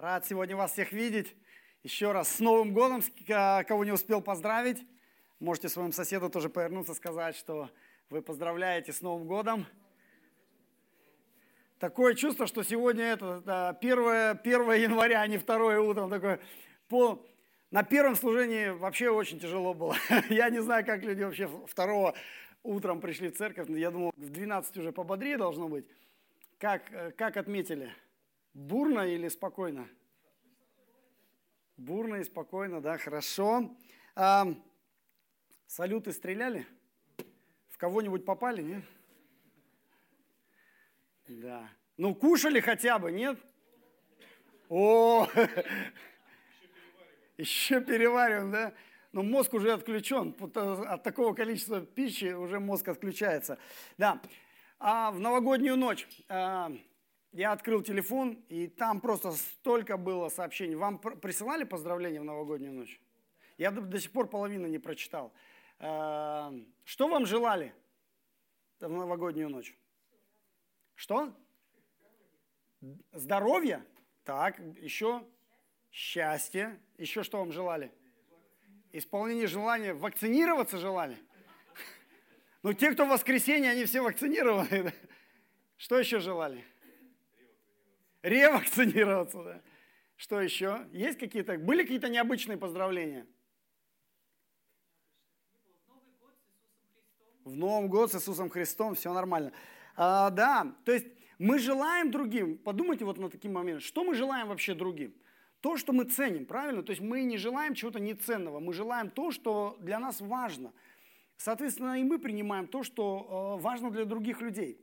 Рад сегодня вас всех видеть. Еще раз с Новым годом, а, кого не успел поздравить. Можете своему соседу тоже повернуться, сказать, что вы поздравляете с Новым годом. Такое чувство, что сегодня это 1, 1 января, а не 2 утром. Такое, по, на первом служении вообще очень тяжело было. Я не знаю, как люди вообще второго утром пришли в церковь. Я думал, в 12 уже пободрее должно быть. Как, э, как отметили? Бурно или спокойно? Бурно и спокойно, да, хорошо. А, салюты стреляли? В кого-нибудь попали, нет? Да. Ну, кушали хотя бы, нет? О, еще перевариваем, да? Но мозг уже отключен. От такого количества пищи уже мозг отключается. Да. А в новогоднюю ночь а, я открыл телефон, и там просто столько было сообщений. Вам присылали поздравления в новогоднюю ночь? Я до, до сих пор половину не прочитал. А, что вам желали в новогоднюю ночь? Что? Здоровье? Так, еще счастье. Еще что вам желали? Исполнение желания. Вакцинироваться желали? Ну, те, кто в воскресенье, они все вакцинированы. Что еще желали? Ревакцинироваться, да. Что еще? Есть какие-то, были какие-то необычные поздравления? В Новом год с Иисусом Христом все нормально. А, да, то есть мы желаем другим, подумайте вот на такие моменты, что мы желаем вообще другим? То, что мы ценим, правильно? То есть мы не желаем чего-то неценного, мы желаем то, что для нас важно. Соответственно, и мы принимаем то, что э, важно для других людей.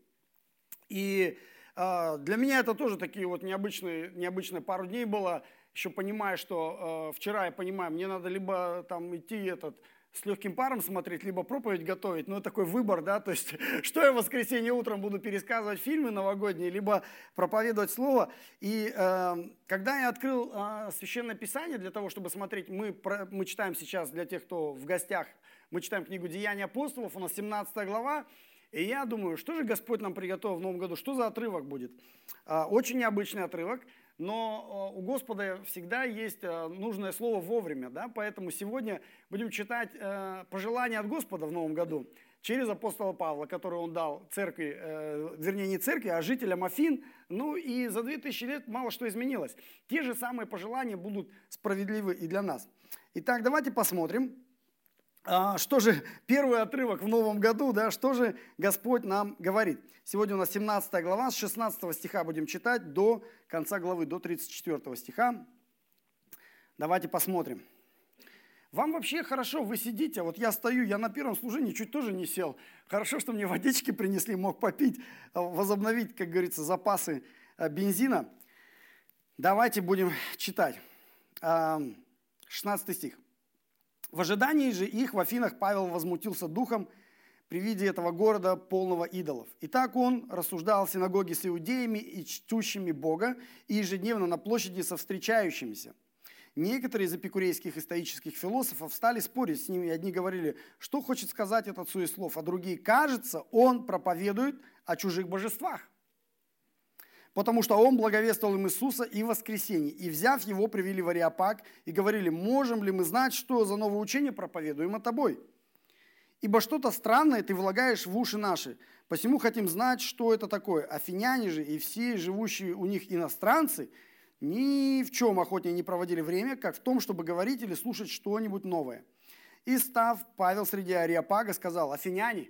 И для меня это тоже такие вот необычные, необычные пару дней было, еще понимая, что э, вчера я понимаю, мне надо либо там идти этот, с легким паром смотреть, либо проповедь готовить. Ну, такой выбор, да, то есть, что я в воскресенье утром буду пересказывать фильмы новогодние, либо проповедовать слово. И э, когда я открыл э, Священное Писание для того, чтобы смотреть, мы, про, мы читаем сейчас, для тех, кто в гостях, мы читаем книгу «Деяния апостолов», у нас 17 глава, и я думаю, что же Господь нам приготовил в Новом году, что за отрывок будет? А, очень необычный отрывок, но а, у Господа всегда есть а, нужное слово вовремя, да? поэтому сегодня будем читать пожелания от Господа в Новом году через апостола Павла, который он дал церкви, э, вернее не церкви, а жителям Афин. Ну и за 2000 лет мало что изменилось. Те же самые пожелания будут справедливы и для нас. Итак, давайте посмотрим, что же, первый отрывок в новом году, да, что же Господь нам говорит? Сегодня у нас 17 глава, с 16 стиха будем читать до конца главы, до 34 стиха. Давайте посмотрим. Вам вообще хорошо, вы сидите, вот я стою, я на первом служении чуть тоже не сел. Хорошо, что мне водички принесли, мог попить, а, возобновить, как говорится, запасы а, бензина. Давайте будем читать. 16 стих. В ожидании же их в Афинах Павел возмутился духом при виде этого города, полного идолов. И так он рассуждал в синагоге с иудеями и чтущими Бога, и ежедневно на площади со встречающимися. Некоторые из эпикурейских стоических философов стали спорить с ними, одни говорили, что хочет сказать этот суеслов, а другие, кажется, он проповедует о чужих божествах потому что он благовествовал им Иисуса и воскресение. И взяв его, привели в Ариапак и говорили, можем ли мы знать, что за новое учение проповедуемо тобой? Ибо что-то странное ты влагаешь в уши наши. Посему хотим знать, что это такое. Афиняне же и все живущие у них иностранцы ни в чем охотнее не проводили время, как в том, чтобы говорить или слушать что-нибудь новое. И став, Павел среди Ариапага сказал, афиняне,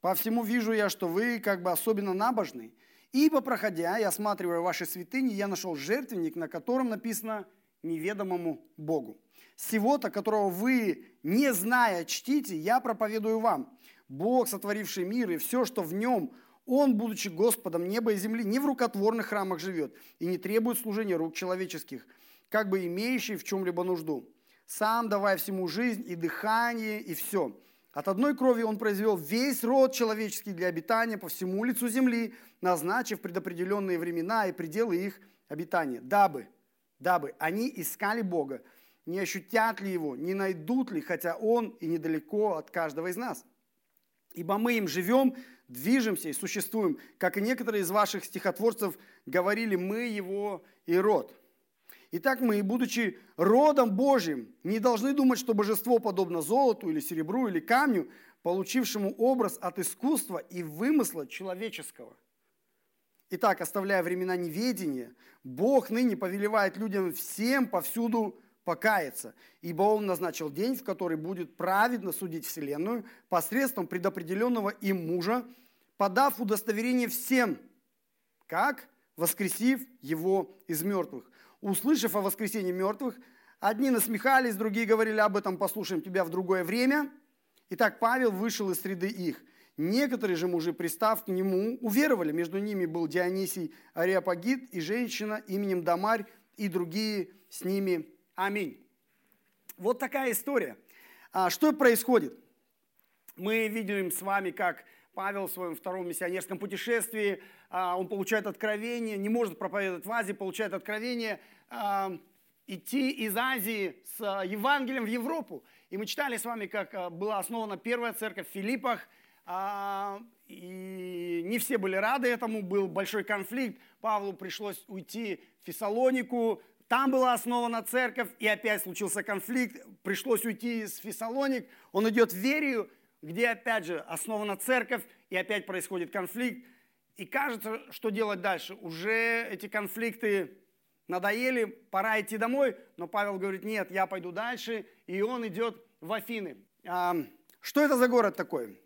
по всему вижу я, что вы как бы особенно набожны, Ибо, проходя и осматривая ваши святыни, я нашел жертвенник, на котором написано неведомому Богу. Сего-то, которого вы, не зная, чтите, я проповедую вам. Бог, сотворивший мир и все, что в нем, Он, будучи Господом неба и земли, не в рукотворных храмах живет и не требует служения рук человеческих, как бы имеющий в чем-либо нужду. Сам давая всему жизнь и дыхание и все – от одной крови он произвел весь род человеческий для обитания по всему лицу земли, назначив предопределенные времена и пределы их обитания, дабы, дабы они искали Бога, не ощутят ли Его, не найдут ли, хотя Он и недалеко от каждого из нас. Ибо мы им живем, движемся и существуем, как и некоторые из ваших стихотворцев говорили, мы Его и род. Итак, мы, будучи родом Божьим, не должны думать, что божество подобно золоту или серебру или камню, получившему образ от искусства и вымысла человеческого. Итак, оставляя времена неведения, Бог ныне повелевает людям всем повсюду покаяться, ибо Он назначил день, в который будет праведно судить Вселенную посредством предопределенного им мужа, подав удостоверение всем, как воскресив его из мертвых. Услышав о воскресении мертвых, одни насмехались, другие говорили об этом, послушаем тебя в другое время. Итак, Павел вышел из среды их. Некоторые же мужи, пристав к нему, уверовали. Между ними был Дионисий Ариапагит и женщина именем Дамарь и другие с ними. Аминь. Вот такая история. А что происходит? Мы видим с вами, как Павел в своем втором миссионерском путешествии, а, он получает откровение, не может проповедовать в Азии, получает откровение а, идти из Азии с а, Евангелием в Европу. И мы читали с вами, как была основана первая церковь в Филиппах, и не все были рады этому, был большой конфликт, Павлу пришлось уйти в Фессалонику, там была основана церковь, и опять случился конфликт, пришлось уйти из Фессалоник, он идет в Верию, где опять же основана церковь, и опять происходит конфликт. И кажется, что делать дальше? Уже эти конфликты надоели, пора идти домой, но Павел говорит, нет, я пойду дальше, и он идет в Афины. А, что это за город такой?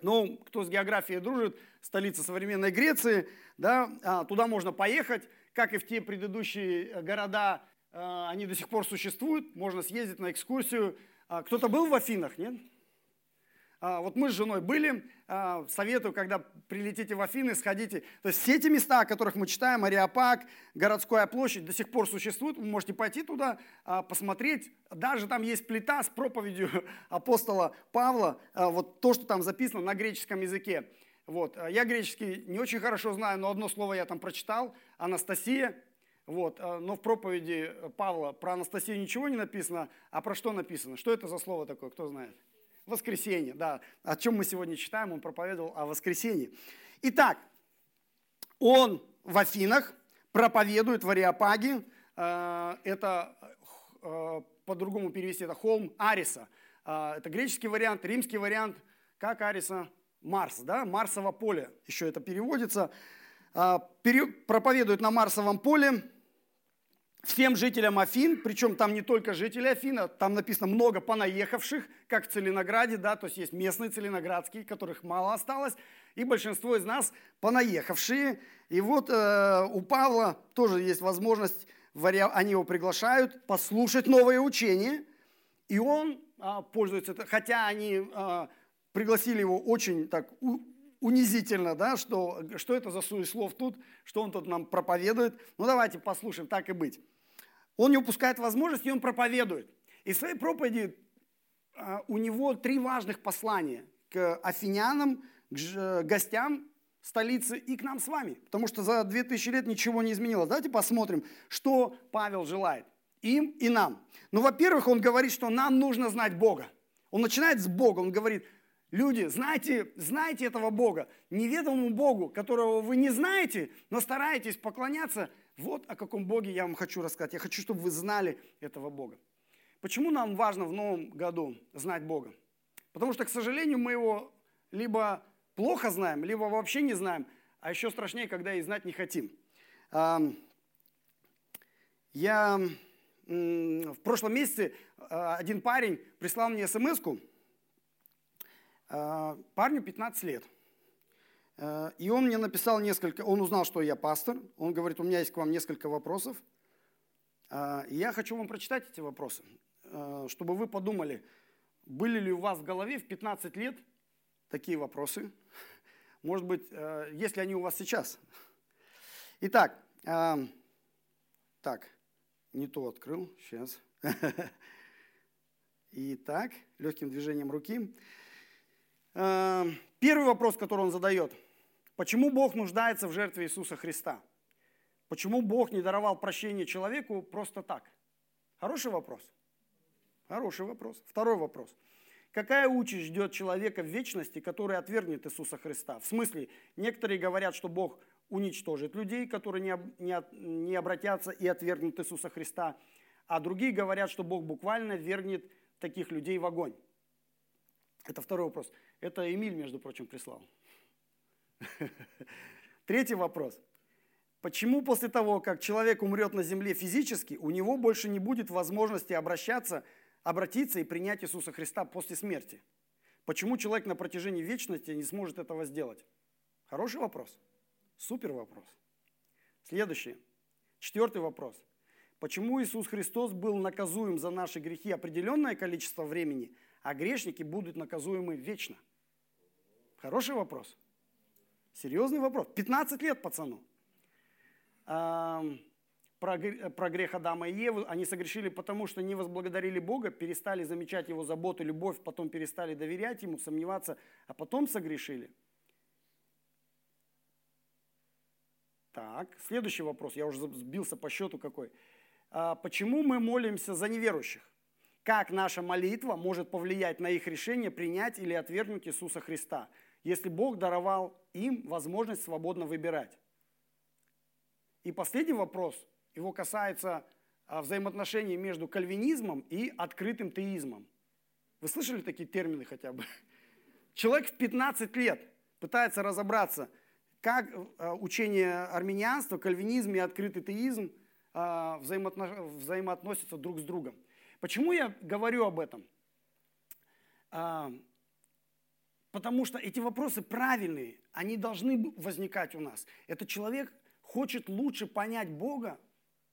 Ну, кто с географией дружит, столица современной Греции, да, а, туда можно поехать, как и в те предыдущие города, а, они до сих пор существуют, можно съездить на экскурсию. А, кто-то был в Афинах, нет? А, вот мы с женой были, а, советую, когда прилетите в Афины, сходите. То есть все эти места, о которых мы читаем, Ариапак, городская площадь, до сих пор существуют. Вы можете пойти туда, а, посмотреть. Даже там есть плита с проповедью апостола Павла, вот то, что там записано на греческом языке. Вот. Я греческий не очень хорошо знаю, но одно слово я там прочитал, Анастасия. Вот. Но в проповеди Павла про Анастасию ничего не написано, а про что написано? Что это за слово такое, кто знает? Воскресенье, да. О чем мы сегодня читаем, он проповедовал о воскресенье. Итак, он в Афинах проповедует в Ариапаге. Э, это э, по-другому перевести, это холм Ариса. Э, это греческий вариант, римский вариант, как Ариса, Марс, да, Марсово поле, еще это переводится. Проповедует на Марсовом поле, всем жителям Афин, причем там не только жители Афина, там написано много понаехавших, как в Целинограде, да, то есть есть местные целиноградские, которых мало осталось, и большинство из нас понаехавшие. И вот э, у Павла тоже есть возможность, они его приглашают послушать новые учения, и он э, пользуется, хотя они э, пригласили его очень так унизительно, да, что, что это за суеслов тут, что он тут нам проповедует. Ну давайте послушаем, так и быть. Он не упускает возможности, и он проповедует. И в своей проповеди а, у него три важных послания к афинянам, к гостям столицы и к нам с вами. Потому что за 2000 лет ничего не изменилось. Давайте посмотрим, что Павел желает им и нам. Ну, во-первых, он говорит, что нам нужно знать Бога. Он начинает с Бога, он говорит, люди, знайте, знайте этого Бога, неведомому Богу, которого вы не знаете, но стараетесь поклоняться – вот о каком Боге я вам хочу рассказать. Я хочу, чтобы вы знали этого Бога. Почему нам важно в новом году знать Бога? Потому что, к сожалению, мы его либо плохо знаем, либо вообще не знаем, а еще страшнее, когда и знать не хотим. Я в прошлом месяце а, один парень прислал мне смс -ку. А, парню 15 лет. Э, и он мне написал несколько, он узнал, что я пастор, он говорит, у меня есть к вам несколько вопросов. Э, и я хочу вам прочитать эти вопросы, э, чтобы вы подумали, были ли у вас в голове в 15 лет такие вопросы? Может быть, есть ли они у вас сейчас? Итак, так, не то открыл, сейчас. Итак, легким движением руки. Первый вопрос, который он задает – Почему Бог нуждается в жертве Иисуса Христа? Почему Бог не даровал прощение человеку просто так? Хороший вопрос. Хороший вопрос. Второй вопрос. Какая участь ждет человека в вечности, который отвергнет Иисуса Христа? В смысле, некоторые говорят, что Бог уничтожит людей, которые не, не, не обратятся и отвергнут Иисуса Христа, а другие говорят, что Бог буквально вергнет таких людей в огонь. Это второй вопрос. Это Эмиль, между прочим, прислал. Третий вопрос. Почему после того, как человек умрет на земле физически, у него больше не будет возможности обращаться, обратиться и принять Иисуса Христа после смерти? Почему человек на протяжении вечности не сможет этого сделать? Хороший вопрос. Супер вопрос. Следующий. Четвертый вопрос. Почему Иисус Христос был наказуем за наши грехи определенное количество времени, а грешники будут наказуемы вечно? Хороший вопрос. Серьезный вопрос. 15 лет пацану. про, грех Адама и Евы. Они согрешили потому, что не возблагодарили Бога, перестали замечать Его заботу, любовь, потом перестали доверять Ему, сомневаться, а потом согрешили. Так, следующий вопрос. Я уже сбился по счету какой. А, почему мы молимся за неверующих? Как наша молитва может повлиять на их решение принять или отвергнуть Иисуса Христа, если Бог даровал им возможность свободно выбирать? И последний вопрос, его касается а, взаимоотношений между кальвинизмом и открытым теизмом. Вы слышали такие термины хотя бы? Человек в 15 лет пытается разобраться, как а, учение армянианства, кальвинизм и открытый теизм а, взаимоотносятся друг с другом. Почему я говорю об этом? Потому что эти вопросы правильные, они должны возникать у нас. Этот человек хочет лучше понять Бога,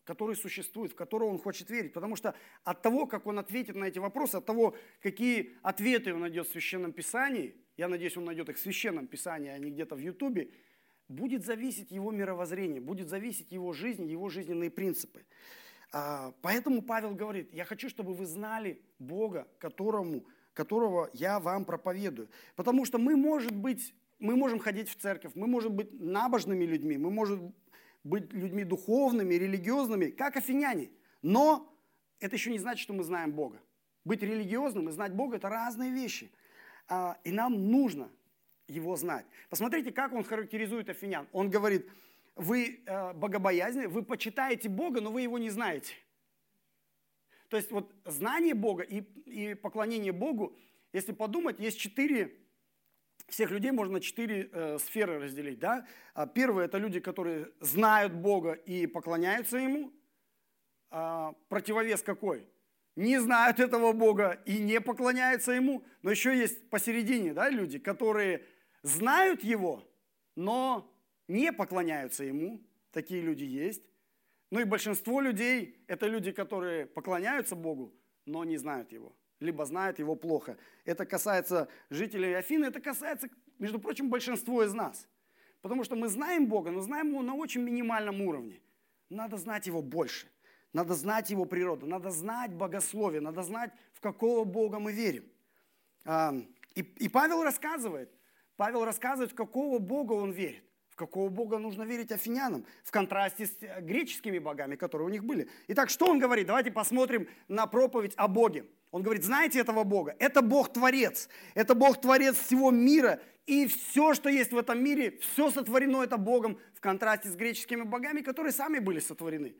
который существует, в которого он хочет верить. Потому что от того, как он ответит на эти вопросы, от того, какие ответы он найдет в Священном Писании, я надеюсь, он найдет их в Священном Писании, а не где-то в Ютубе, будет зависеть его мировоззрение, будет зависеть его жизнь, его жизненные принципы. А, поэтому Павел говорит, я хочу, чтобы вы знали Бога, которому, которого я вам проповедую. Потому что мы, может быть, мы можем ходить в церковь, мы можем быть набожными людьми, мы можем быть людьми духовными, религиозными, как афиняне. Но это еще не значит, что мы знаем Бога. Быть религиозным и знать Бога – это разные вещи. А, и нам нужно его знать. Посмотрите, как он характеризует афинян. Он говорит, вы э, богобоязненны, вы почитаете Бога, но вы его не знаете. То есть вот знание Бога и, и поклонение Богу, если подумать, есть четыре, всех людей можно на четыре э, сферы разделить. Да? А первое – это люди, которые знают Бога и поклоняются Ему. А, противовес какой? Не знают этого Бога и не поклоняются Ему. Но еще есть посередине да, люди, которые знают Его, но не поклоняются Ему. Такие люди есть. Ну и большинство людей – это люди, которые поклоняются Богу, но не знают Его. Либо знают Его плохо. Это касается жителей Афины, это касается, между прочим, большинства из нас. Потому что мы знаем Бога, но знаем Его на очень минимальном уровне. Надо знать Его больше. Надо знать Его природу, надо знать богословие, надо знать, в какого Бога мы верим. И, и Павел рассказывает, Павел рассказывает, в какого Бога он верит. Какого Бога нужно верить афинянам, в контрасте с э, греческими богами, которые у них были. Итак, что он говорит? Давайте посмотрим на проповедь о Боге. Он говорит, знаете этого Бога? Это Бог-творец. Это Бог-творец всего мира. И все, что есть в этом мире, все сотворено это Богом в контрасте с греческими богами, которые сами были сотворены.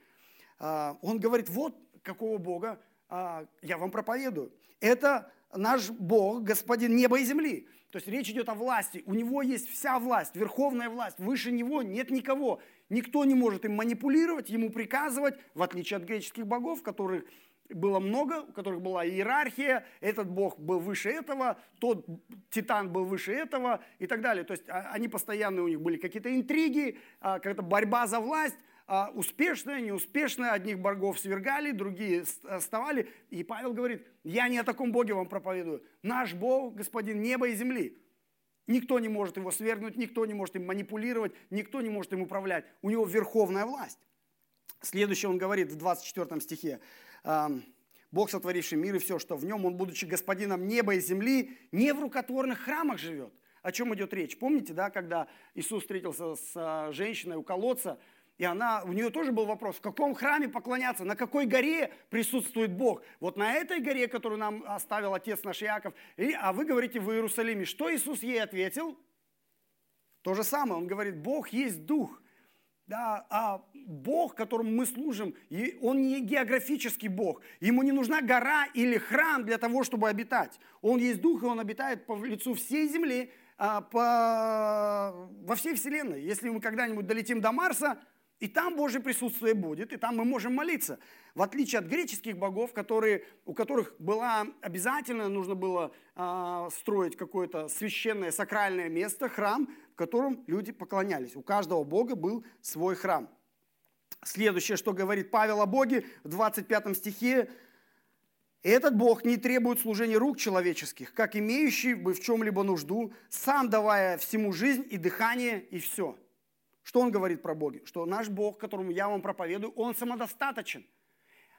А, он говорит, вот какого Бога а, я вам проповедую. Это наш Бог, Господин неба и земли. То есть речь идет о власти. У него есть вся власть, верховная власть. Выше него нет никого. Никто не может им манипулировать, ему приказывать, в отличие от греческих богов, которых было много, у которых была иерархия, этот бог был выше этого, тот титан был выше этого и так далее. То есть а, они постоянно, у них были какие-то интриги, а, какая-то борьба за власть, а, успешная, неуспешная, одних богов свергали, другие оставали. И Павел говорит, я не о таком Боге вам проповедую. Наш Бог, Господин неба и земли. Никто не может его свергнуть, никто не может им манипулировать, никто не может им управлять. У него верховная власть. Следующее он говорит в 24 стихе. Бог, сотворивший мир и все, что в нем, он, будучи господином неба и земли, не в рукотворных храмах живет. О чем идет речь? Помните, да, когда Иисус встретился с женщиной у колодца, и она, у нее тоже был вопрос, в каком храме поклоняться, на какой горе присутствует Бог. Вот на этой горе, которую нам оставил отец наш Яков, и, а вы говорите в Иерусалиме. Что Иисус ей ответил? То же самое, он говорит, Бог есть Дух, Да, а Бог, которому мы служим, он не географический Бог. Ему не нужна гора или храм для того, чтобы обитать. Он есть Дух, и Он обитает по лицу всей земли, а, по, во всей Вселенной. Если мы когда-нибудь долетим до Марса, и там Божье присутствие будет, и там мы можем молиться. В отличие от греческих богов, которые, у которых было обязательно нужно было э, строить какое-то священное сакральное место, храм, в котором люди поклонялись. У каждого бога был свой храм. Следующее, что говорит Павел о Боге в 25 стихе, этот Бог не требует служения рук человеческих, как имеющий бы в чем-либо нужду, сам давая всему жизнь и дыхание, и все – что он говорит про Бога? Что наш Бог, которому я вам проповедую, он самодостаточен.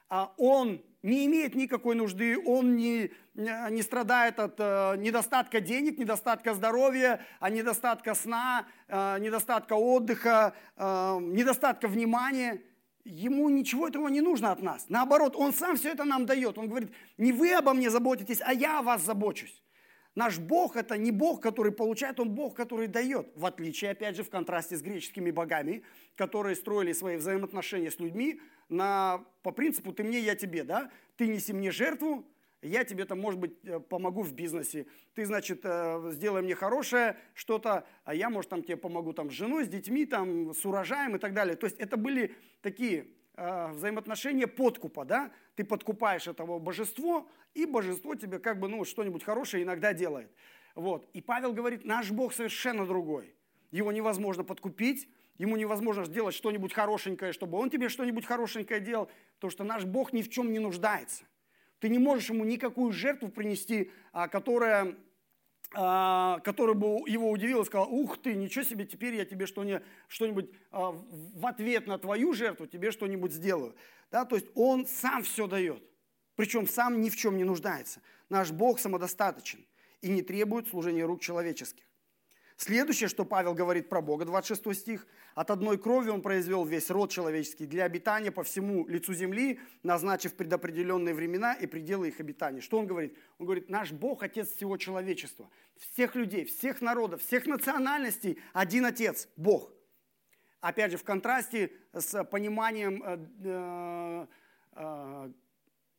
А он не имеет никакой нужды, он не, не страдает от э, недостатка денег, недостатка здоровья, а недостатка сна, э, недостатка отдыха, э, недостатка внимания. Ему ничего этого не нужно от нас. Наоборот, он сам все это нам дает. Он говорит, не вы обо мне заботитесь, а я о вас забочусь. Наш Бог – это не Бог, который получает, Он Бог, который дает. В отличие, опять же, в контрасте с греческими богами, которые строили свои взаимоотношения с людьми на, по принципу «ты мне, я тебе». Да? Ты неси мне жертву, я тебе там, может быть, э, помогу в бизнесе. Ты, значит, э, сделай мне хорошее что-то, а я, может, там тебе помогу там, с женой, с детьми, там, с урожаем и так далее. То есть это были такие э, взаимоотношения подкупа, да? Ты подкупаешь этого божество, и божество тебе как бы, ну, что-нибудь хорошее иногда делает. Вот. И Павел говорит, наш Бог совершенно другой. Его невозможно подкупить, ему невозможно сделать что-нибудь хорошенькое, чтобы он тебе что-нибудь хорошенькое делал, потому что наш Бог ни в чем не нуждается. Ты не можешь ему никакую жертву принести, а, которая, а, которая бы его удивила и сказала, ух ты, ничего себе, теперь я тебе что-нибудь а, в ответ на твою жертву тебе что-нибудь сделаю. Да, то есть он сам все дает. Причем сам ни в чем не нуждается. Наш Бог самодостаточен и не требует служения рук человеческих. Следующее, что Павел говорит про Бога, 26 стих. «От одной крови он произвел весь род человеческий для обитания по всему лицу земли, назначив предопределенные времена и пределы их обитания». Что он говорит? Он говорит, наш Бог – Отец всего человечества, всех людей, всех народов, всех национальностей, один Отец – Бог. Опять же, в контрасте с пониманием э, э, э,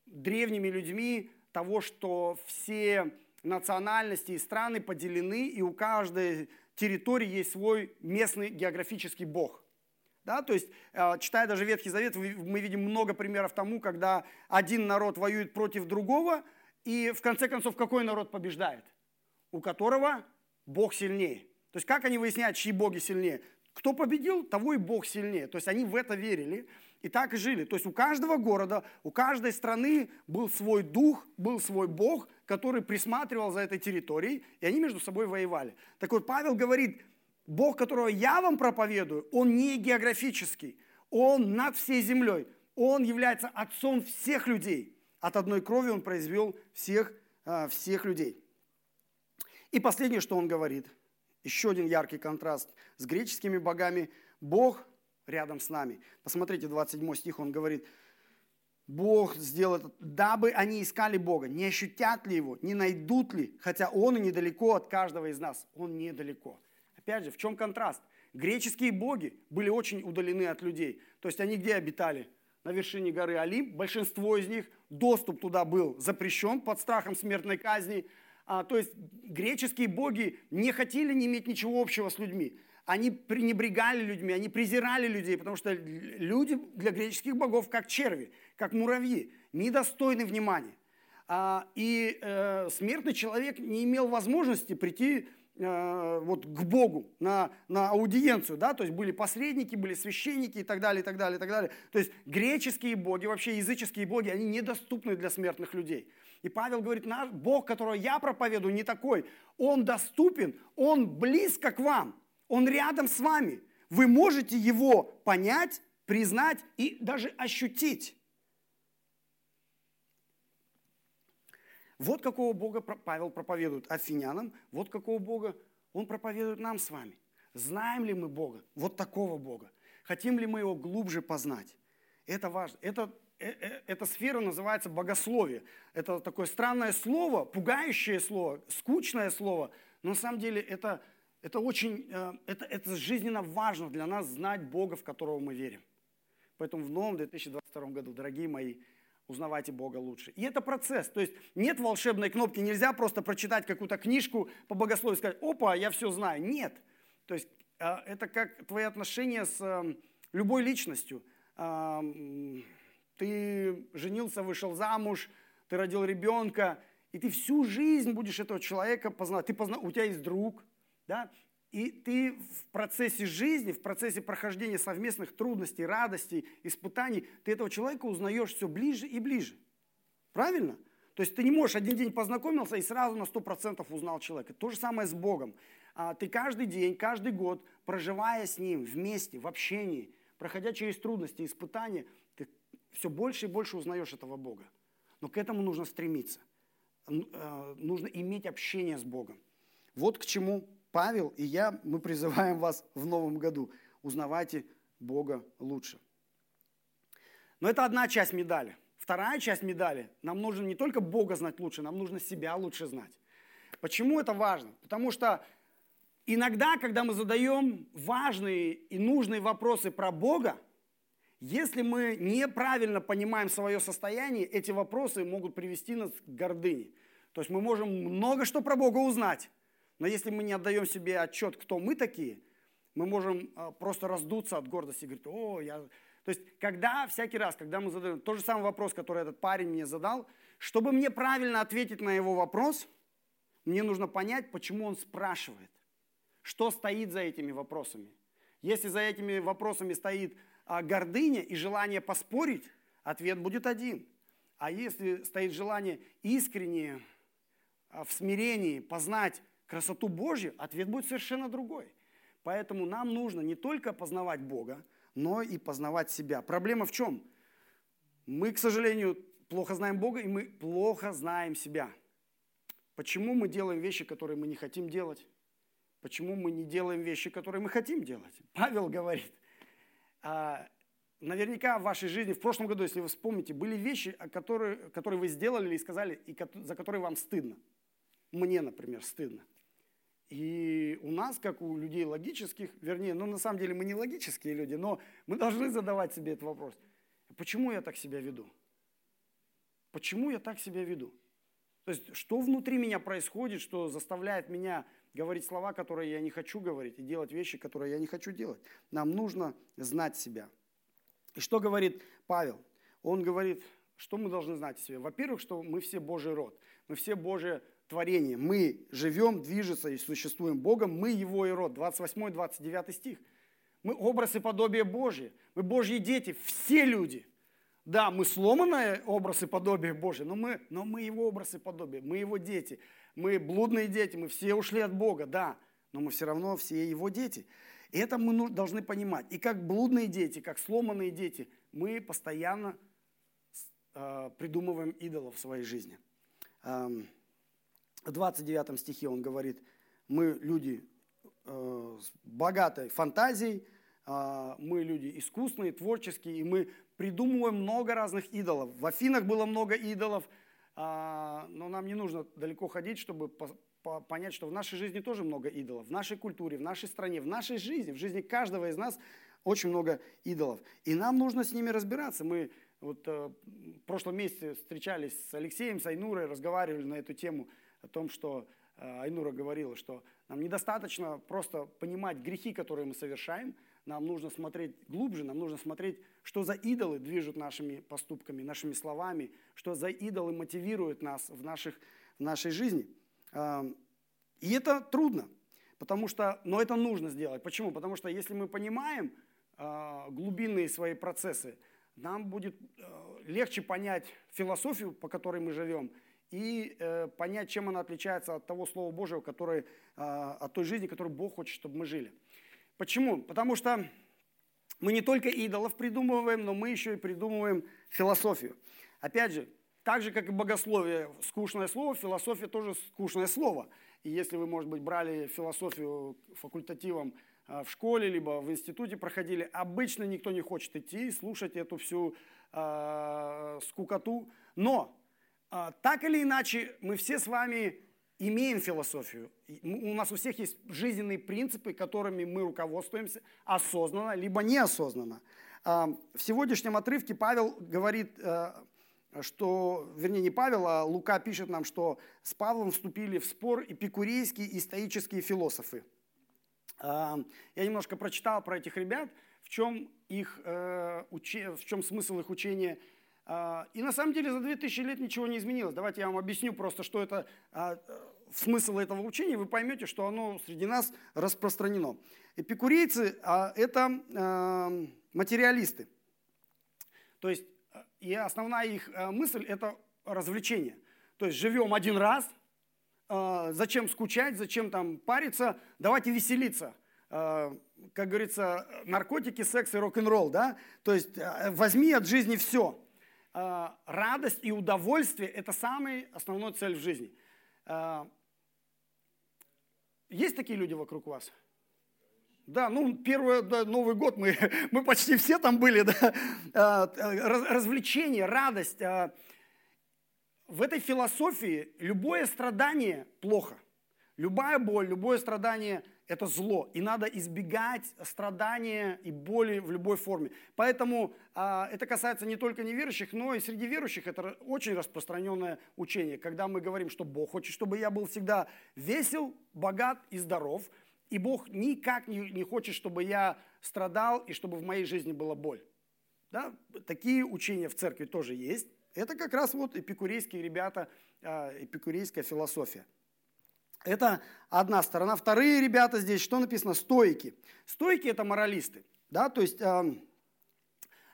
древними людьми того, что все национальности и страны поделены, и у каждой территории есть свой местный географический бог. Да, то есть, э, читая даже Ветхий Завет, мы видим много примеров тому, когда один народ воюет против другого, и в конце концов какой народ побеждает? У которого Бог сильнее. То есть как они выясняют, чьи боги сильнее? Кто победил, того и Бог сильнее. То есть они в это верили и так и жили. То есть у каждого города, у каждой страны был свой дух, был свой Бог, который присматривал за этой территорией, и они между собой воевали. Так вот, Павел говорит, Бог, которого я вам проповедую, он не географический, он над всей землей, он является отцом всех людей. От одной крови он произвел всех, а, всех людей. И последнее, что он говорит, еще один яркий контраст с греческими богами. Бог рядом с нами. Посмотрите, 27 стих, он говорит, Бог сделал дабы они искали Бога. Не ощутят ли Его, не найдут ли, хотя Он и недалеко от каждого из нас. Он недалеко. Опять же, в чем контраст? Греческие боги были очень удалены от людей. То есть они где обитали? На вершине горы Олимп. Большинство из них, доступ туда был запрещен под страхом смертной казни. А, то есть греческие боги не хотели не иметь ничего общего с людьми они пренебрегали людьми, они презирали людей, потому что люди для греческих богов как черви, как муравьи, недостойны внимания. А, и э, смертный человек не имел возможности прийти э, вот к Богу на, на аудиенцию, да, то есть были посредники, были священники и так далее, и так далее, и так далее. То есть греческие боги, вообще языческие боги, они недоступны для смертных людей. И Павел говорит, наш Бог, которого я проповедую, не такой. Он доступен, он близко к вам. Он рядом с вами. Вы можете его понять, признать и даже ощутить. Вот какого Бога Павел проповедует афинянам, вот какого Бога он проповедует нам с вами. Знаем ли мы Бога? Вот такого Бога. Хотим ли мы его глубже познать? Это важно. Это, э, э, эта сфера называется богословие. Это такое странное слово, пугающее слово, скучное слово, но на самом деле это Это очень, э, это, это жизненно важно для нас знать Бога, в которого мы верим. Поэтому в новом 2022 году, дорогие мои, узнавайте Бога лучше. И это процесс. То есть нет волшебной кнопки, нельзя просто прочитать какую-то книжку по богословию и сказать, опа, я все знаю. Нет. То есть э, это как твои отношения с э, любой личностью. Ты женился, вышел замуж, ты родил ребенка, и ты всю жизнь будешь этого человека познавать. Ты позна... У тебя есть друг, да? И ты в процессе жизни, в процессе прохождения совместных трудностей, радостей, испытаний, ты этого человека узнаешь все ближе и ближе. Правильно? То есть ты не можешь один день познакомился и сразу на 100% узнал человека. То же самое с Богом. А ты каждый день, каждый год, проживая с Ним вместе, в общении, проходя через трудности, испытания, ты все больше и больше узнаешь этого Бога. Но к этому нужно стремиться. Э, нужно иметь общение с Богом. Вот к чему Павел и я, мы призываем вас в новом году. Узнавайте Бога лучше. Но это одна часть медали. Вторая часть медали. Нам нужно не только Бога знать лучше, нам нужно себя лучше знать. Почему это важно? Потому что иногда, когда мы задаем важные и нужные вопросы про Бога, если мы неправильно понимаем свое состояние, эти вопросы могут привести нас к гордыне. То есть мы можем много что про Бога узнать, но если мы не отдаем себе отчет, кто мы такие, мы можем а, просто раздуться от гордости и говорить, о, я... То есть, когда, всякий раз, когда мы задаем тот же самый вопрос, который этот парень мне задал, чтобы мне правильно ответить на его вопрос, мне нужно понять, почему он спрашивает, что стоит за этими вопросами. Если за этими вопросами стоит а, гордыня и желание поспорить, ответ будет один. А если стоит желание искренне, а, в смирении познать красоту Божью, ответ будет совершенно другой. Поэтому нам нужно не только познавать Бога, но и познавать себя. Проблема в чем? Мы, к сожалению, плохо знаем Бога, и мы плохо знаем себя. Почему мы делаем вещи, которые мы не хотим делать? Почему мы не делаем вещи, которые мы хотим делать? Павел говорит, а, наверняка в вашей жизни, в прошлом году, если вы вспомните, были вещи, которые, которые вы сделали и сказали, и за которые вам стыдно. Мне, например, стыдно. И у нас, как у людей логических, вернее, ну на самом деле мы не логические люди, но мы должны задавать себе этот вопрос. Почему я так себя веду? Почему я так себя веду? То есть, что внутри меня происходит, что заставляет меня говорить слова, которые я не хочу говорить, и делать вещи, которые я не хочу делать. Нам нужно знать себя. И что говорит Павел? Он говорит, что мы должны знать о себе. Во-первых, что мы все Божий род, мы все Божие творение. Мы живем, движется и существуем Богом, мы Его и род. 28-29 стих. Мы образ и подобие Божье. Мы Божьи дети, все люди. Да, мы сломанные образ и подобие Божье, но мы, но мы Его образ и подобие, мы Его дети. Мы блудные дети, мы все ушли от Бога, да, но мы все равно все Его дети. И это мы должны понимать. И как блудные дети, как сломанные дети, мы постоянно э, придумываем идолов в своей жизни. В 29 стихе он говорит, мы люди э, с богатой фантазией, э, мы люди искусные, творческие, и мы придумываем много разных идолов. В Афинах было много идолов, э, но нам не нужно далеко ходить, чтобы по, по, понять, что в нашей жизни тоже много идолов. В нашей культуре, в нашей стране, в нашей жизни, в жизни каждого из нас очень много идолов. И нам нужно с ними разбираться. Мы вот э, в прошлом месяце встречались с Алексеем, с Айнурой, разговаривали на эту тему – о том, что э, Айнура говорила, что нам недостаточно просто понимать грехи, которые мы совершаем, нам нужно смотреть глубже, нам нужно смотреть, что за идолы движут нашими поступками, нашими словами, что за идолы мотивируют нас в, наших, в нашей жизни. Эм, и это трудно, потому что, но это нужно сделать. Почему? Потому что если мы понимаем э, глубинные свои процессы, нам будет э, легче понять философию, по которой мы живем, и э, понять, чем она отличается от того Слова Божьего, который, э, от той жизни, которую Бог хочет, чтобы мы жили. Почему? Потому что мы не только идолов придумываем, но мы еще и придумываем философию. Опять же, так же, как и богословие скучное слово, философия тоже скучное слово. И если вы, может быть, брали философию факультативом э, в школе, либо в институте проходили, обычно никто не хочет идти и слушать эту всю э, скукоту. Но а, так или иначе, мы все с вами имеем философию. У нас у всех есть жизненные принципы, которыми мы руководствуемся осознанно, либо неосознанно. А, в сегодняшнем отрывке Павел говорит, э, что, вернее, не Павел, а Лука пишет нам, что с Павлом вступили в спор эпикурейские и стоические философы. А, я немножко прочитал про этих ребят, в чем, их, э, в чем смысл их учения – а, и на самом деле за 2000 лет ничего не изменилось. Давайте я вам объясню просто, что это а, смысл этого учения, вы поймете, что оно среди нас распространено. Эпикурейцы а, – это материалисты. То есть и основная их мысль – это развлечение. То есть живем один раз, зачем скучать, зачем там париться, давайте веселиться. Как говорится, наркотики, секс и рок-н-ролл, да? То есть возьми от жизни все – а, радость и удовольствие – это самая основная цель в жизни. А, есть такие люди вокруг вас? Да, ну, первый да, Новый год, мы, мы почти все там были, да. А, развлечение, радость. В этой философии любое страдание плохо. Любая боль, любое страдание это зло, и надо избегать страдания и боли в любой форме. Поэтому а, это касается не только неверующих, но и среди верующих это очень распространенное учение, когда мы говорим, что Бог хочет, чтобы я был всегда весел, богат и здоров, и Бог никак не, не хочет, чтобы я страдал и чтобы в моей жизни была боль. Да? Такие учения в церкви тоже есть. Это как раз вот эпикурейские ребята, а, эпикурейская философия. Это одна сторона. Вторые ребята здесь, что написано? Стойки. Стойки – это моралисты. Да? То есть э,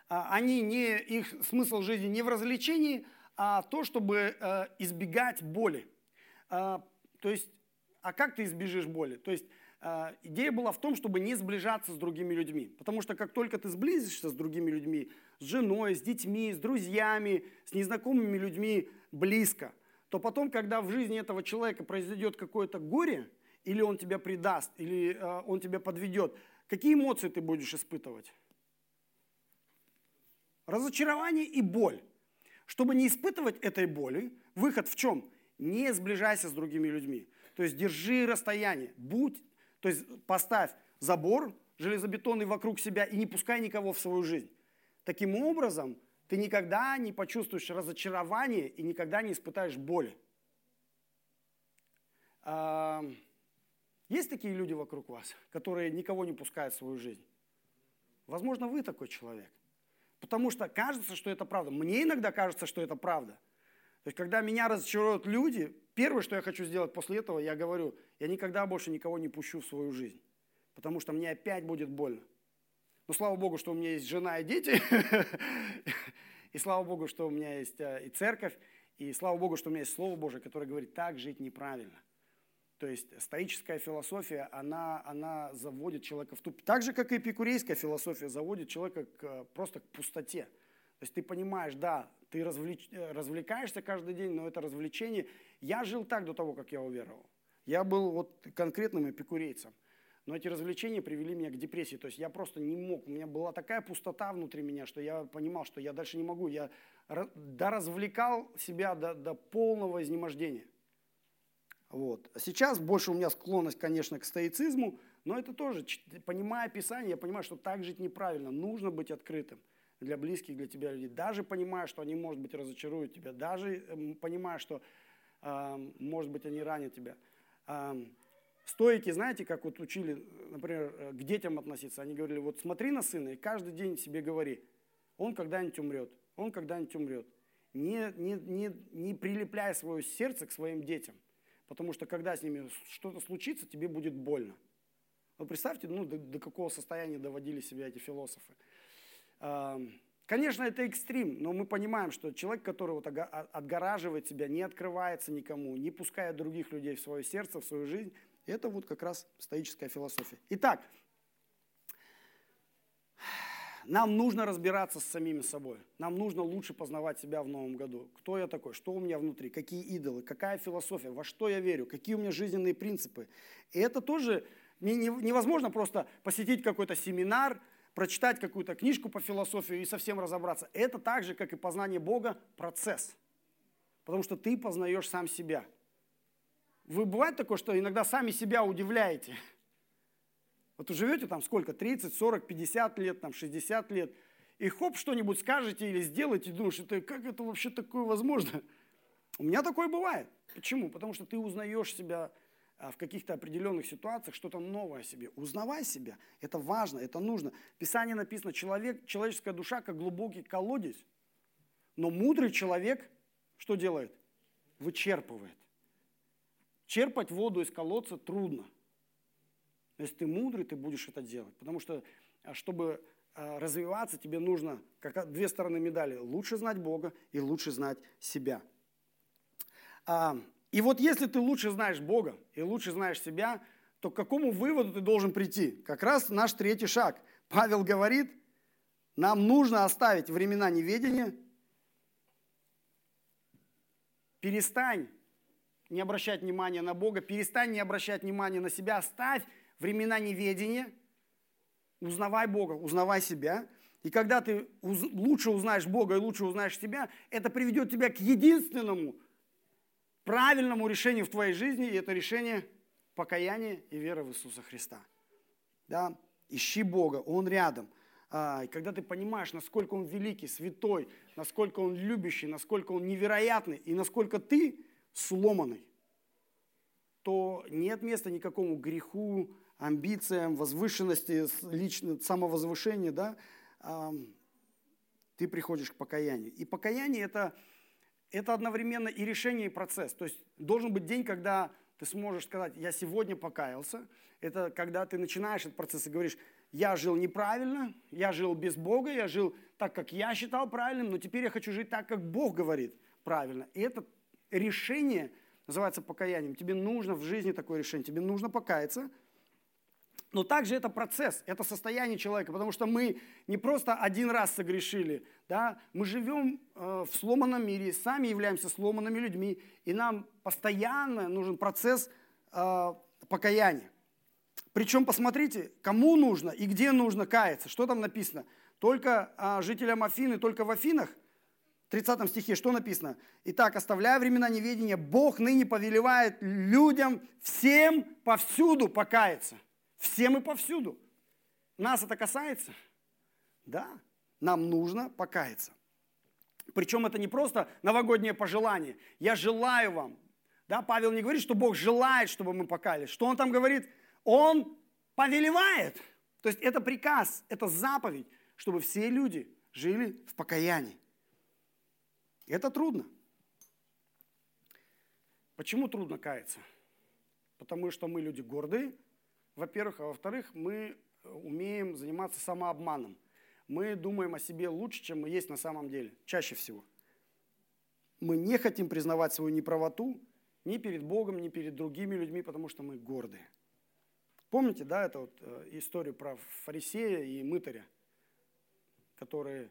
они не, их смысл жизни не в развлечении, а то, чтобы э, избегать боли. Э, то есть, а как ты избежишь боли? То есть э, идея была в том, чтобы не сближаться с другими людьми. Потому что как только ты сблизишься с другими людьми, с женой, с детьми, с друзьями, с незнакомыми людьми близко – то потом, когда в жизни этого человека произойдет какое-то горе, или он тебя предаст, или э, он тебя подведет, какие эмоции ты будешь испытывать? Разочарование и боль. Чтобы не испытывать этой боли, выход в чем? Не сближайся с другими людьми. То есть держи расстояние, будь, то есть поставь забор железобетонный вокруг себя и не пускай никого в свою жизнь. Таким образом, ты никогда не почувствуешь разочарование и никогда не испытаешь боли. Есть такие люди вокруг вас, которые никого не пускают в свою жизнь? Возможно, вы такой человек. Потому что кажется, что это правда. Мне иногда кажется, что это правда. То есть, когда меня разочаруют люди, первое, что я хочу сделать после этого, я говорю, я никогда больше никого не пущу в свою жизнь. Потому что мне опять будет больно. Но слава Богу, что у меня есть жена и дети. И слава Богу, что у меня есть э, и церковь. И слава Богу, что у меня есть Слово Божие, которое говорит, так жить неправильно. То есть стоическая философия, она, она заводит человека в туп. Так же, как и эпикурейская философия заводит человека к, просто к пустоте. То есть ты понимаешь, да, ты развлеч... Э, развлекаешься каждый день, но это развлечение. Я жил так до того, как я уверовал. Я был вот конкретным эпикурейцем. Но эти развлечения привели меня к депрессии. То есть я просто не мог. У меня была такая пустота внутри меня, что я понимал, что я дальше не могу. Я доразвлекал себя до, до полного изнемождения. Вот. Сейчас больше у меня склонность, конечно, к стоицизму, но это тоже, понимая Писание, я понимаю, что так жить неправильно. Нужно быть открытым для близких, для тебя людей. Даже понимая, что они, может быть, разочаруют тебя. Даже эм, понимая, что, э, может быть, они ранят тебя. Стойки, знаете, как вот учили, например, э, к детям относиться. Они говорили, вот смотри на сына и каждый день себе говори, он когда-нибудь умрет, он когда-нибудь умрет. Не, не, не, не прилепляй свое сердце к своим детям, потому что когда с ними что-то случится, тебе будет больно. Вот представьте, ну, до, до какого состояния доводили себя эти философы. Конечно, это экстрим, но мы понимаем, что человек, который вот отгораживает себя, не открывается никому, не пускает других людей в свое сердце, в свою жизнь, это вот как раз стоическая философия. Итак, нам нужно разбираться с самими собой. Нам нужно лучше познавать себя в новом году. Кто я такой, что у меня внутри, какие идолы, какая философия, во что я верю, какие у меня жизненные принципы. И это тоже невозможно просто посетить какой-то семинар, прочитать какую-то книжку по философии и совсем разобраться. Это так же, как и познание Бога, процесс. Потому что ты познаешь сам себя – вы бывает такое, что иногда сами себя удивляете. Вот вы живете там сколько, 30, 40, 50 лет, там 60 лет, и хоп, что-нибудь скажете или сделаете, и думаешь, это, как это вообще такое возможно? У меня такое бывает. Почему? Потому что ты узнаешь себя а, в каких-то определенных ситуациях, что-то новое о себе. Узнавай себя. Это важно, это нужно. В Писании написано, человек, человеческая душа как глубокий колодец. Но мудрый человек что делает? Вычерпывает. Черпать воду из колодца трудно. Если ты мудрый, ты будешь это делать. Потому что, а, чтобы а, развиваться, тебе нужно, как две стороны медали, лучше знать Бога и лучше знать себя. А, и вот если ты лучше знаешь Бога и лучше знаешь себя, то к какому выводу ты должен прийти? Как раз наш третий шаг. Павел говорит, нам нужно оставить времена неведения, перестань не обращать внимания на Бога, перестань не обращать внимания на себя, оставь времена неведения, узнавай Бога, узнавай себя. И когда ты лучше узнаешь Бога и лучше узнаешь себя, это приведет тебя к единственному правильному решению в твоей жизни, и это решение покаяния и веры в Иисуса Христа. Да? Ищи Бога, Он рядом. А, и когда ты понимаешь, насколько Он великий, святой, насколько Он любящий, насколько Он невероятный, и насколько ты сломанный, то нет места никакому греху, амбициям, возвышенности, лично, самовозвышению, да, ты приходишь к покаянию. И покаяние это, это одновременно и решение, и процесс. То есть должен быть день, когда ты сможешь сказать, я сегодня покаялся. Это когда ты начинаешь этот процесс и говоришь, я жил неправильно, я жил без Бога, я жил так, как я считал правильным, но теперь я хочу жить так, как Бог говорит правильно. И это решение называется покаянием. Тебе нужно в жизни такое решение, тебе нужно покаяться – но также это процесс, это состояние человека, потому что мы не просто один раз согрешили, да, мы живем э, в сломанном мире, сами являемся сломанными людьми, и нам постоянно нужен процесс э, покаяния. Причем посмотрите, кому нужно и где нужно каяться. Что там написано? Только э, жителям Афины, только в Афинах? В 30 стихе что написано? Итак, оставляя времена неведения, Бог ныне повелевает людям всем повсюду покаяться. Всем и повсюду. Нас это касается? Да, нам нужно покаяться. Причем это не просто новогоднее пожелание. Я желаю вам. Да, Павел не говорит, что Бог желает, чтобы мы покаялись. Что он там говорит? Он повелевает. То есть это приказ, это заповедь, чтобы все люди жили в покаянии. Это трудно. Почему трудно каяться? Потому что мы люди гордые, во-первых. А во-вторых, мы умеем заниматься самообманом. Мы думаем о себе лучше, чем мы есть на самом деле, чаще всего. Мы не хотим признавать свою неправоту ни перед Богом, ни перед другими людьми, потому что мы гордые. Помните, да, эту вот э, историю про фарисея и мытаря, которые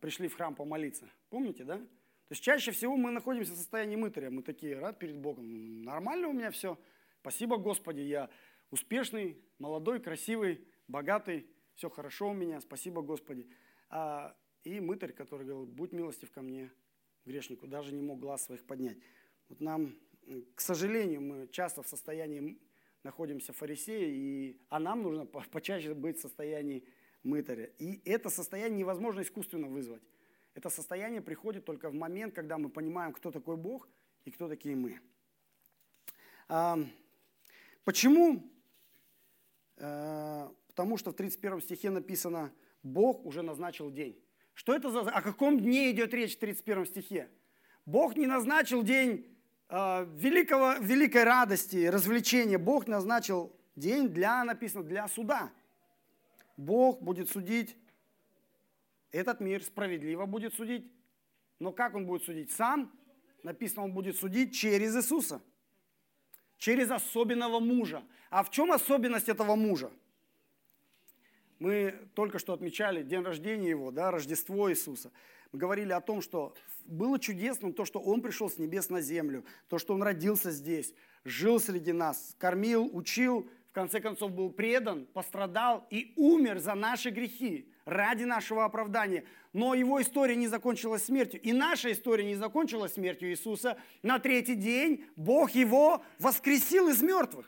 пришли в храм помолиться? Помните, да? То есть чаще всего мы находимся в состоянии мытаря. Мы такие, рад перед Богом, нормально у меня все, спасибо Господи, я успешный, молодой, красивый, богатый, все хорошо у меня, спасибо Господи. А, и мытарь, который говорил, будь милостив ко мне, грешнику, даже не мог глаз своих поднять. Вот нам, к сожалению, мы часто в состоянии находимся фарисеи, и, а нам нужно почаще быть в состоянии мытаря. И это состояние невозможно искусственно вызвать. Это состояние приходит только в момент, когда мы понимаем, кто такой Бог и кто такие мы. Почему Э, потому что в 31 стихе написано, Бог уже назначил день. Что это за... О каком дне идет речь в 31 стихе? Бог не назначил день э, великого, великой радости, развлечения. Бог назначил день для, написано, для суда. Бог будет судить этот мир, справедливо будет судить. Но как он будет судить? Сам, написано, он будет судить через Иисуса через особенного мужа. А в чем особенность этого мужа? Мы только что отмечали день рождения его, да, Рождество Иисуса. Мы говорили о том, что было чудесным то, что Он пришел с небес на землю, то, что Он родился здесь, жил среди нас, кормил, учил, конце концов был предан, пострадал и умер за наши грехи, ради нашего оправдания. Но его история не закончилась смертью. И наша история не закончилась смертью Иисуса. На третий день Бог его воскресил из мертвых.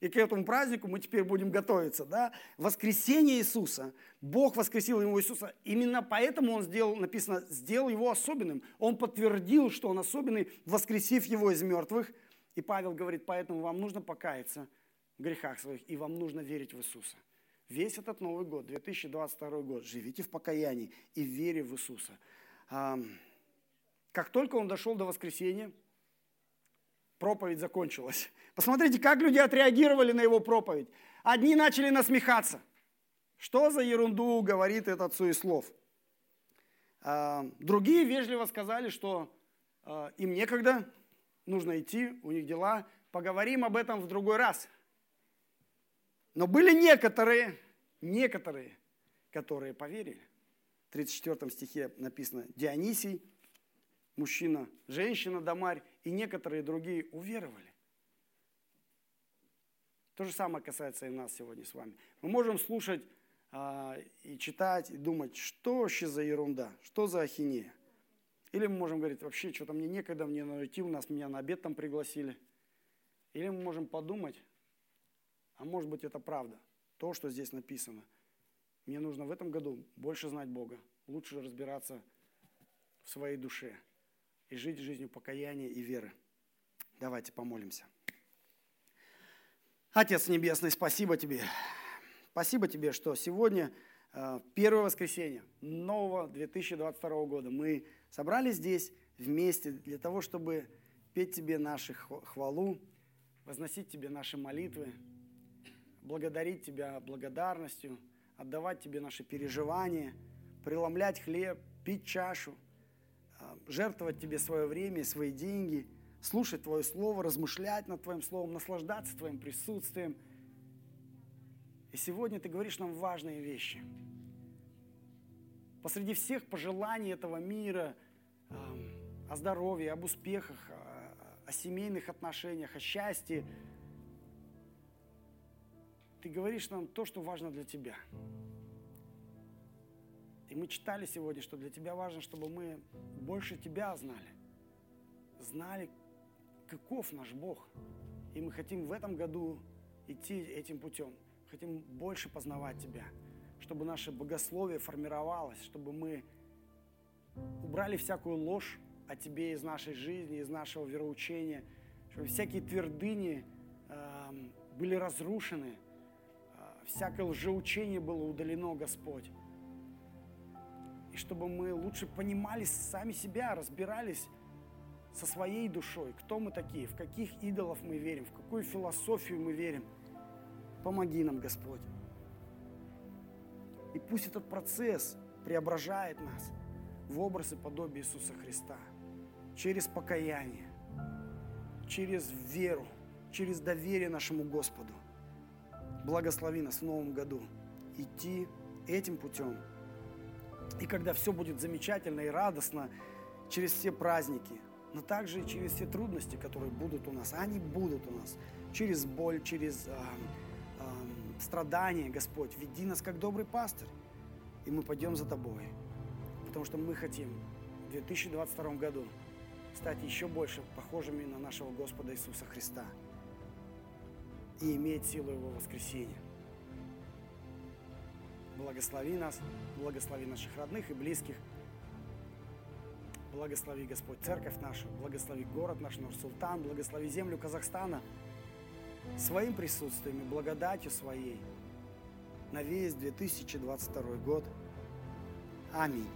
И к этому празднику мы теперь будем готовиться. Да? Воскресение Иисуса. Бог воскресил его Иисуса. Именно поэтому он сделал, написано, сделал его особенным. Он подтвердил, что он особенный, воскресив его из мертвых. И Павел говорит, поэтому вам нужно покаяться грехах своих, и вам нужно верить в Иисуса. Весь этот Новый год, 2022 год, живите в покаянии и вере в Иисуса. Как только он дошел до воскресения, проповедь закончилась. Посмотрите, как люди отреагировали на его проповедь. Одни начали насмехаться. Что за ерунду говорит этот суеслов? Другие вежливо сказали, что а, им некогда, нужно идти, у них дела. Поговорим об этом в другой раз. Но были некоторые, некоторые, которые поверили. В 34 стихе написано Дионисий, мужчина, женщина, Дамарь и некоторые другие уверовали. То же самое касается и нас сегодня с вами. Мы можем слушать а, и читать, и думать, что вообще за ерунда, что за ахинея. Или мы можем говорить, вообще, что-то мне некогда, мне надо идти, у нас меня на обед там пригласили. Или мы можем подумать, а может быть это правда, то, что здесь написано. Мне нужно в этом году больше знать Бога, лучше разбираться в своей душе и жить жизнью покаяния и веры. Давайте помолимся. Отец Небесный, спасибо Тебе. Спасибо Тебе, что сегодня, э, первое воскресенье нового 2022 года, мы собрались здесь вместе для того, чтобы петь Тебе нашу хвалу, возносить Тебе наши молитвы, благодарить Тебя благодарностью, отдавать Тебе наши переживания, преломлять хлеб, пить чашу – а, жертвовать Тебе свое время, свои деньги, слушать Твое Слово, размышлять над Твоим Словом, наслаждаться Твоим присутствием. И сегодня Ты говоришь нам важные вещи. Посреди всех пожеланий этого мира о здоровье, об успехах, о семейных отношениях, о счастье, Ты говоришь нам то, что важно для Тебя – и мы читали сегодня, что для тебя важно, чтобы мы больше тебя знали. Знали, каков наш Бог. И мы хотим в этом году идти этим путем. Хотим больше познавать Тебя. Чтобы наше богословие формировалось, чтобы мы убрали всякую ложь о Тебе из нашей жизни, из нашего вероучения, чтобы всякие твердыни э, были разрушены, всякое лжеучение было удалено, Господь чтобы мы лучше понимали сами себя, разбирались со своей душой, кто мы такие, в каких идолов мы верим, в какую философию мы верим. Помоги нам, Господь. И пусть этот процесс преображает нас в образ и подобие Иисуса Христа через покаяние, через веру, через доверие нашему Господу. Благослови нас в новом году. Идти этим путем, и когда все будет замечательно и радостно через все праздники, но также и через все трудности, которые будут у нас, они будут у нас, через боль, через э, э, страдания, Господь, веди нас как добрый пастырь, и мы пойдем за Тобой, потому что мы хотим в 2022 году стать еще больше похожими на нашего Господа Иисуса Христа и иметь силу Его воскресения. Благослови нас, благослови наших родных и близких. Благослови, Господь, церковь нашу, благослови город наш, Нур-Султан, благослови землю Казахстана своим присутствием и благодатью своей на весь 2022 год. Аминь.